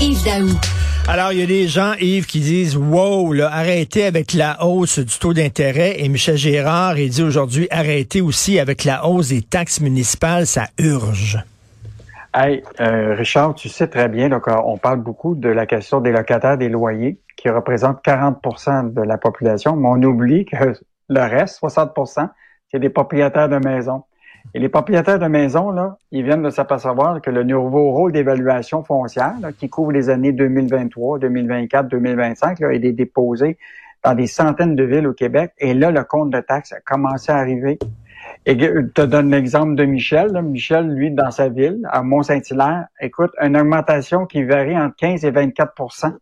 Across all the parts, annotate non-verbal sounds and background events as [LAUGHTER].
Yves Daou. Alors, il y a des gens, Yves, qui disent Wow, là, arrêtez avec la hausse du taux d'intérêt. Et Michel Gérard, il dit aujourd'hui arrêtez aussi avec la hausse des taxes municipales, ça urge. Hey, euh, Richard, tu sais très bien, donc, on parle beaucoup de la question des locataires des loyers, qui représentent 40% de la population, mais on oublie que le reste, 60% c'est des propriétaires de maisons. Et les propriétaires de maisons, là, ils viennent de s'apercevoir que le nouveau rôle d'évaluation foncière, qui couvre les années 2023, 2024, 2025, là, est déposé dans des centaines de villes au Québec. Et là, le compte de taxes a commencé à arriver. Et je te donne l'exemple de Michel. Michel, lui, dans sa ville, à Mont-Saint-Hilaire, écoute, une augmentation qui varie entre 15 et 24%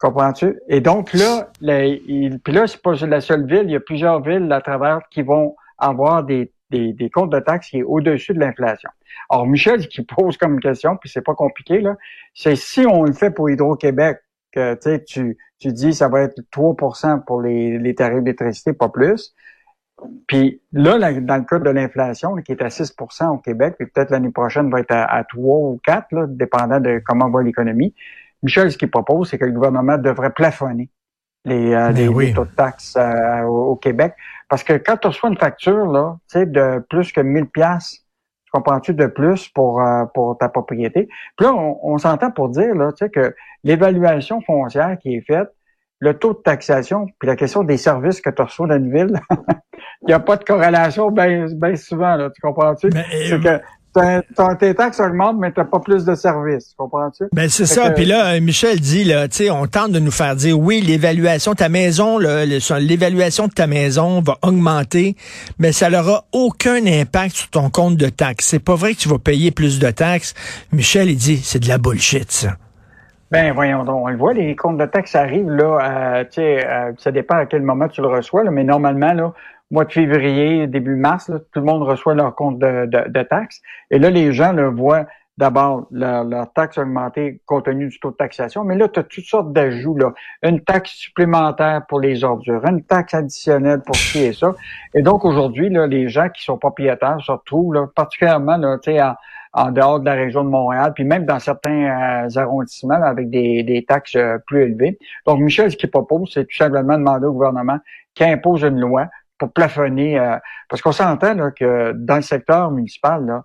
Comprends-tu? Et donc là, il, puis là, c'est pas la seule ville, il y a plusieurs villes à travers qui vont avoir des des, comptes de taxes qui est au-dessus de l'inflation. Alors, Michel, qui pose comme question, puis c'est pas compliqué, là, c'est si on le fait pour Hydro-Québec, que tu, tu dis ça va être 3% pour les, les tarifs d'électricité, pas plus. Puis là, dans le cas de l'inflation, qui est à 6% au Québec, puis peut-être l'année prochaine va être à, 3 ou 4, là, dépendant de comment va l'économie. Michel, ce qu'il propose, c'est que le gouvernement devrait plafonner les, euh, ben taux de taxes euh, au, Québec. Parce que quand tu reçois une facture là, de plus que 1000 pièces comprends-tu de plus pour euh, pour ta propriété? Puis là, on, s'entend pour dire là, que l'évaluation foncière qui est faite, le taux de taxation, puis la question des services que tu reçois dans une ville, [LAUGHS] il n'y a pas de corrélation bien ben souvent, là, tu comprends-tu? C'est que tes taxes augmentent, mais t'as pas plus de services. Comprends-tu? Ben, c'est ça. Puis là, Michel dit, là, tu sais, on tente de nous faire dire, oui, l'évaluation de ta maison, l'évaluation de ta maison va augmenter, mais ça n'aura aucun impact sur ton compte de taxes. C'est pas vrai que tu vas payer plus de taxes. Michel, il dit, c'est de la bullshit, ça. Ben voyons donc, on le voit, les comptes de taxes arrivent là, tu sais, ça dépend à quel moment tu le reçois, là, mais normalement là, mois de février, début mars, tout le monde reçoit leur compte de, de, taxes. Et là, les gens le voient d'abord leur, leur, taxe augmenter compte tenu du taux de taxation, mais là, tu as toutes sortes d'ajouts. Là. Une taxe supplémentaire pour les ordures, une taxe additionnelle pour ci et ça. Et donc, aujourd'hui, là, les gens qui sont propriétaires se retrouvent, là, particulièrement là, en, en dehors de la région de Montréal, puis même dans certains euh, arrondissements avec des, des taxes euh, plus élevées. Donc, Michel, ce qu'il propose, c'est tout simplement demander au gouvernement qu'il impose une loi pour plafonner. Euh, parce qu'on s'entend là, que dans le secteur municipal, là,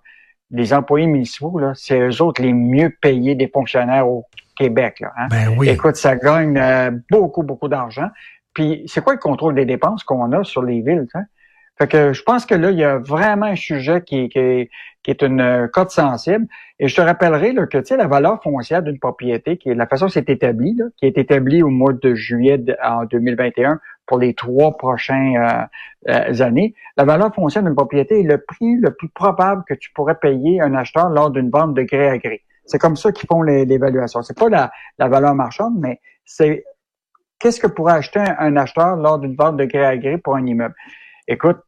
les employés municipaux, là, c'est eux autres les mieux payés des fonctionnaires au Québec. Là, hein. ben oui. Écoute, ça gagne euh, beaucoup, beaucoup d'argent. Puis c'est quoi le contrôle des dépenses qu'on a sur les villes? Hein? Fait que je pense que là, il y a vraiment un sujet qui, qui, qui est une euh, cote sensible. Et je te rappellerai là, que tu sais, la valeur foncière d'une propriété, qui est la façon dont c'est établi, là, qui est établie au mois de juillet en 2021 pour les trois prochaines euh, euh, années, la valeur foncière d'une propriété est le prix le plus probable que tu pourrais payer un acheteur lors d'une vente de gré à gré. C'est comme ça qu'ils font l'évaluation. C'est pas la, la valeur marchande, mais c'est qu'est-ce que pourrait acheter un, acheteur lors d'une vente de gré à gré pour un immeuble? Écoute,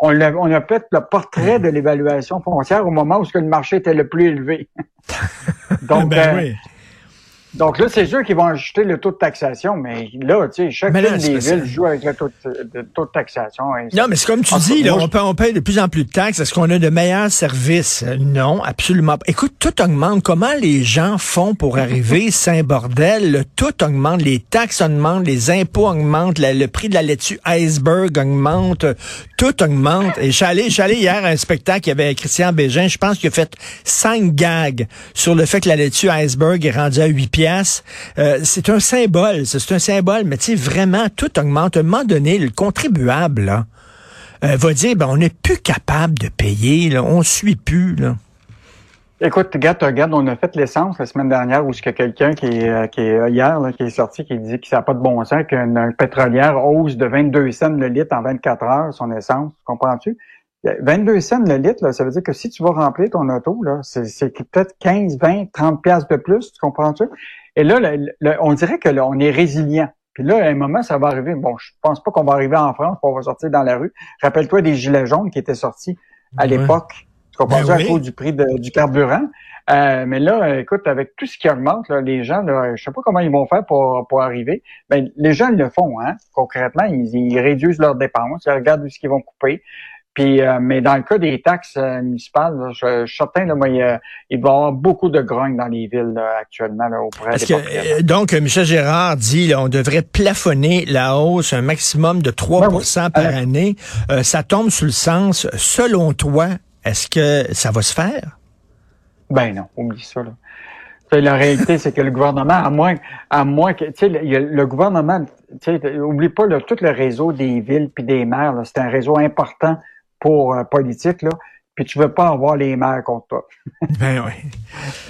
on a, on a fait le portrait de l'évaluation foncière au moment où le marché était le plus élevé. [LAUGHS] Donc, ben euh, donc là, c'est sûr qu'ils vont ajuster le taux de taxation, mais là, tu sais, chacune des villes joue avec le taux de, taux de taxation. Non, mais c'est comme tu dis, là, on, paye, on paye de plus en plus de taxes. Est-ce qu'on a de meilleurs services? Non, absolument pas. Écoute, tout augmente. Comment les gens font pour arriver? [LAUGHS] C'est un bordel. Tout augmente. Les taxes augmentent, les impôts augmentent, le prix de la laitue iceberg augmente. Tout augmente. Et j'allais, j'allais hier à un spectacle, il y avait Christian Bégin, je pense qu'il a fait cinq gags sur le fait que la laitue iceberg est rendue à 8 pieds euh, c'est un symbole, c'est un symbole, mais tu sais, vraiment, tout augmente. À un moment donné, le contribuable là, euh, va dire, ben, on n'est plus capable de payer, là, on suit plus. Là. Écoute, regarde, regarde, on a fait l'essence la semaine dernière où il y a quelqu'un qui est, euh, hier, qui est sorti, qui dit que ça n'a pas de bon sens, qu'une pétrolière hausse de 22 cents le litre en 24 heures son essence. Comprends-tu? 22 cents le litre, là, ça veut dire que si tu vas remplir ton auto, là, c'est peut-être 15, 20, 30 pièces de plus, tu comprends-tu? Et là, on dirait que là, on est résilient. Puis là, à un moment, ça va arriver. Bon, je pense pas qu'on va arriver en France, qu'on va sortir dans la rue. Rappelle-toi des gilets jaunes qui étaient sortis à l'époque. Tu comprends ben à cause du prix du carburant. Euh, mais là, écoute, avec tout ce qui augmente, là, les gens, là, je sais pas comment ils vont faire pour, pour arriver. Ben, les gens le font, hein. Concrètement, ils, ils réduisent leurs dépenses, ils regardent ce qu'ils vont couper. Puis, euh, mais dans le cas des taxes euh, municipales, je, suis certain, là, moi, il, va y avoir beaucoup de grogne dans les villes actuellement là, auprès des que, Donc, Michel Gérard dit on devrait plafonner la hausse un maximum de 3% ben par année. ça tombe sous le sens, selon toi, est-ce que ça va se faire? Ben non, oublie ça. Là. La réalité, c'est que le gouvernement, à moins, à moins que, tu sais, le, gouvernement, tu sais, oublie pas là, tout le réseau des villes puis des maires, c'est un réseau important pour euh, politique là. Puis tu veux pas avoir les maires contre toi. [LAUGHS] ben oui.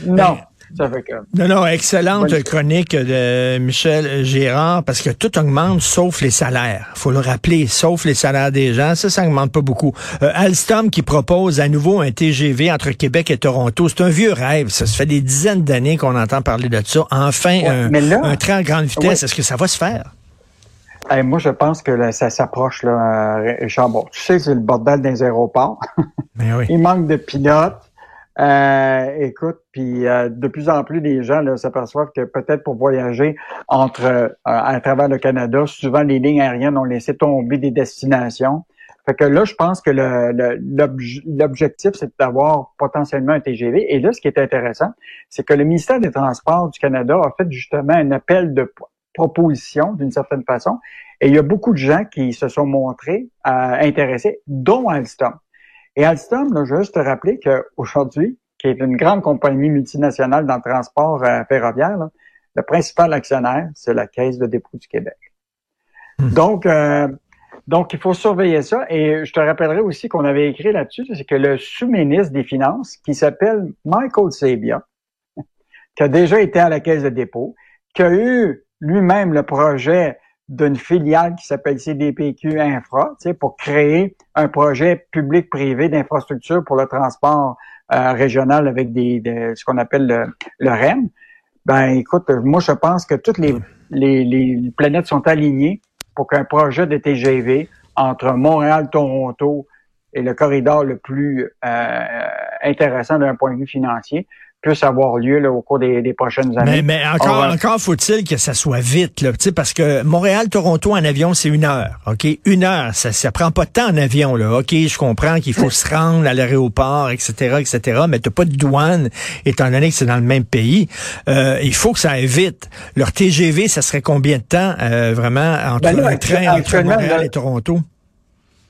non. Ben, non, non, excellente chronique de Michel Gérard, parce que tout augmente sauf les salaires. faut le rappeler, sauf les salaires des gens. Ça, ça augmente pas beaucoup. Euh, Alstom qui propose à nouveau un TGV entre Québec et Toronto, c'est un vieux rêve. Ça, se fait des dizaines d'années qu'on entend parler de ça. Enfin, un, train à grande vitesse, est-ce que ça va se faire? Moi, je pense que ça s'approche, là, Richard. Bon, tu sais, c'est le bordel des aéroports. [LAUGHS] Mais oui. Il manque de pilotes. Euh, écoute, puis euh, de plus en plus les gens s'aperçoivent que peut-être pour voyager entre euh, à travers le Canada, souvent les lignes aériennes ont laissé tomber des destinations. Fait que là, je pense que l'objectif, c'est d'avoir potentiellement un TGV. Et là, ce qui est intéressant, c'est que le ministère des Transports du Canada a fait justement un appel de proposition d'une certaine façon. Et il y a beaucoup de gens qui se sont montrés intéressés, dont Alstom. Et Alstom, là, je veux juste te rappeler qu'aujourd'hui, qui est une grande compagnie multinationale dans le transport euh, ferroviaire, le principal actionnaire, c'est la Caisse de dépôt du Québec. Hmm. Donc, euh, donc, il faut surveiller ça. Et je te rappellerai aussi qu'on avait écrit là-dessus, c'est que le sous-ministre des Finances, qui s'appelle Michael Sabia, qui a déjà été à la Caisse de dépôt, qui a eu lui-même le projet d'une filiale qui s'appelle CDPQ Infra, tu sais, pour créer un projet public-privé d'infrastructure pour le transport euh, régional avec des, ce qu'on appelle le, le, REM. Ben, écoute, moi, je pense que toutes les, les, les planètes sont alignées pour qu'un projet de TGV entre Montréal, Toronto et le corridor le plus euh, intéressant d'un point de vue financier puisse avoir lieu là, au cours des, des, prochaines années. Mais, mais encore, encore faut-il que ça soit vite, là, parce que Montréal-Toronto en avion, c'est une heure. OK? Une heure. Ça, ça prend pas de temps en avion. Là. OK, je comprends qu'il faut se rendre à l'aéroport, etc., etc., mais t'as pas de douane, étant donné que c'est dans le même pays. Euh, il faut que ça aille vite. Leur TGV, ça serait combien de temps, euh, vraiment, entre ben un train entre Montréal et Toronto?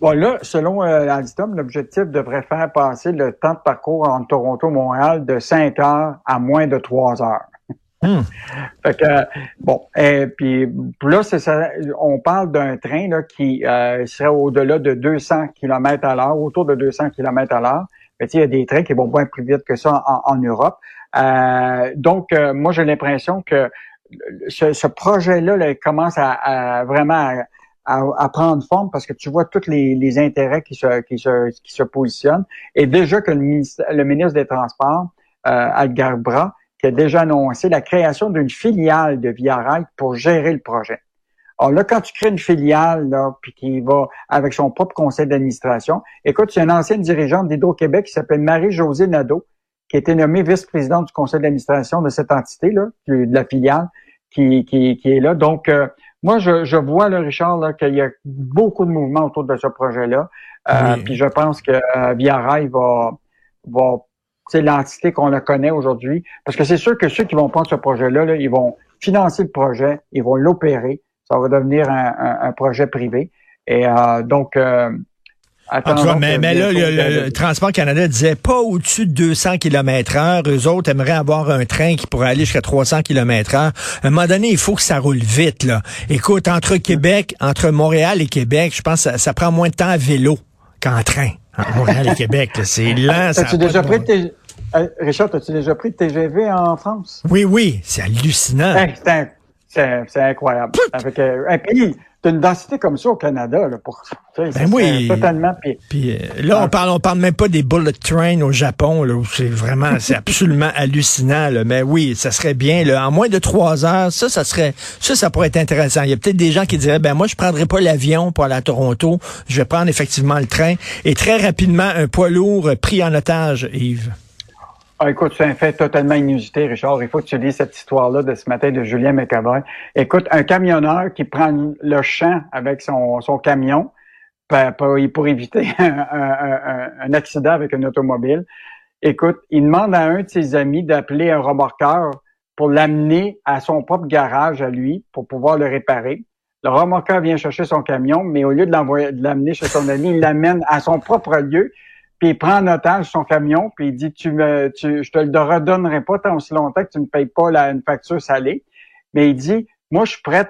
Bon, là, selon euh, Alstom, l'objectif devrait faire passer le temps de parcours entre Toronto et Montréal de 5 heures à moins de 3 heures. Hmm. [LAUGHS] fait que, bon, et puis là, c'est ça, on parle d'un train là, qui euh, serait au-delà de 200 km à l'heure, autour de 200 km à l'heure. Mais il y a des trains qui vont bien plus vite que ça en, Europe. Euh, donc, euh, moi, j'ai l'impression que ce, ce projet-là là, commence à, à vraiment à, à, prendre forme parce que tu vois tous les, intérêts qui se, qui, se, qui se positionnent. Et déjà que le ministre, le ministre des Transports, euh, Algar Bras, qui a déjà annoncé la création d'une filiale de Via Rail pour gérer le projet. Alors là, quand tu crées une filiale, là, puis qui va avec son propre conseil d'administration, écoute, c'est une ancienne dirigeante d'Hydro-Québec qui s'appelle Marie-Josée Nadeau, qui a été nommée vice-présidente du conseil d'administration de cette entité-là, de la filiale, qui, qui, qui est là. Donc, euh, moi, je, je vois, là, Richard, là, qu'il y a beaucoup de mouvements autour de ce projet-là. Euh, Puis je pense que euh, Via Rail va, va c'est l'entité qu'on le connaît aujourd'hui. Parce que c'est sûr que ceux qui vont prendre ce projet-là, là, ils vont financer le projet, ils vont l'opérer. Ça va devenir un, un, projet privé. Et euh, donc, euh, mais, mais là, le, Transport Canada disait pas au-dessus de 200 km heure. Eux autres aimeraient avoir un train qui pourrait aller jusqu'à 300 km heure. À un moment donné, il faut que ça roule vite, là. Écoute, entre Québec, entre Montréal et Québec, je pense que ça, prend moins de temps à vélo qu'en train. Montréal et Québec, c'est lent. As-tu déjà pris euh, Richard, as-tu déjà pris de TGV en France? Oui, oui, c'est hallucinant. c'est incroyable. Avec un pays, une densité comme ça au Canada, là, pour ben oui. totalement. Puis, euh, là, on parle, on parle même pas des bullet trains au Japon, là, où c'est vraiment, c'est absolument [LAUGHS] hallucinant. Là. Mais oui, ça serait bien. Là, en moins de trois heures, ça, ça serait, ça, ça pourrait être intéressant. Il y a peut-être des gens qui diraient, ben moi, je prendrais pas l'avion pour aller à Toronto. Je vais prendre effectivement le train. Et très rapidement, un poids lourd pris en otage, Yves. Ah, écoute, c'est un fait totalement inusité, Richard. Il faut que tu lises cette histoire-là de ce matin de Julien McAvoy. Écoute, un camionneur qui prend le champ avec son, son camion pour, éviter [LAUGHS] un, accident avec un automobile. Écoute, il demande à un de ses amis d'appeler un remorqueur pour l'amener à son propre garage à lui pour pouvoir le réparer. Le remorqueur vient chercher son camion, mais au lieu de l'amener chez son ami, il l'amène à son propre lieu puis il prend en otage son camion, puis il dit tu me, tu, je te le redonnerai pas tant aussi longtemps que tu ne payes pas la, une facture salée. Mais il dit, moi je suis prête,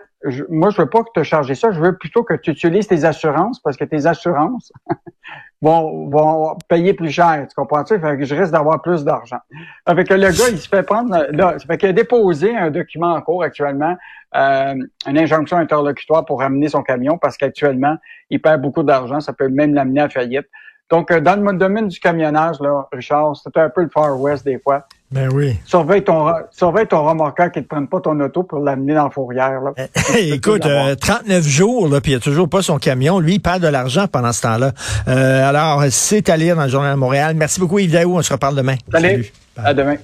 moi je veux pas que tu te charges ça, je veux plutôt que tu utilises tes assurances parce que tes assurances [LAUGHS] vont, vont payer plus cher. Tu comprends-tu? Fait que je risque d'avoir plus d'argent. Avec le gars, il se fait prendre, là, fait qu'il a déposé un document en cours actuellement, euh, une injonction interlocutoire pour ramener son camion parce qu'actuellement, il perd beaucoup d'argent, ça peut même l'amener à faillite. Donc, euh, dans le domaine du camionnage, là, Richard, c'est un peu le Far West des fois. Ben oui. Surveille ton, surveille ton remorqueur qui ne te prenne pas ton auto pour l'amener dans la fourrière. Là. Eh, [LAUGHS] écoute, 39 euh, jours, là, puis il a toujours pas son camion. Lui, il perd de l'argent pendant ce temps-là. Euh, alors, c'est à lire dans le Journal de Montréal. Merci beaucoup, Yves Daou. On se reparle demain. Salut. À demain.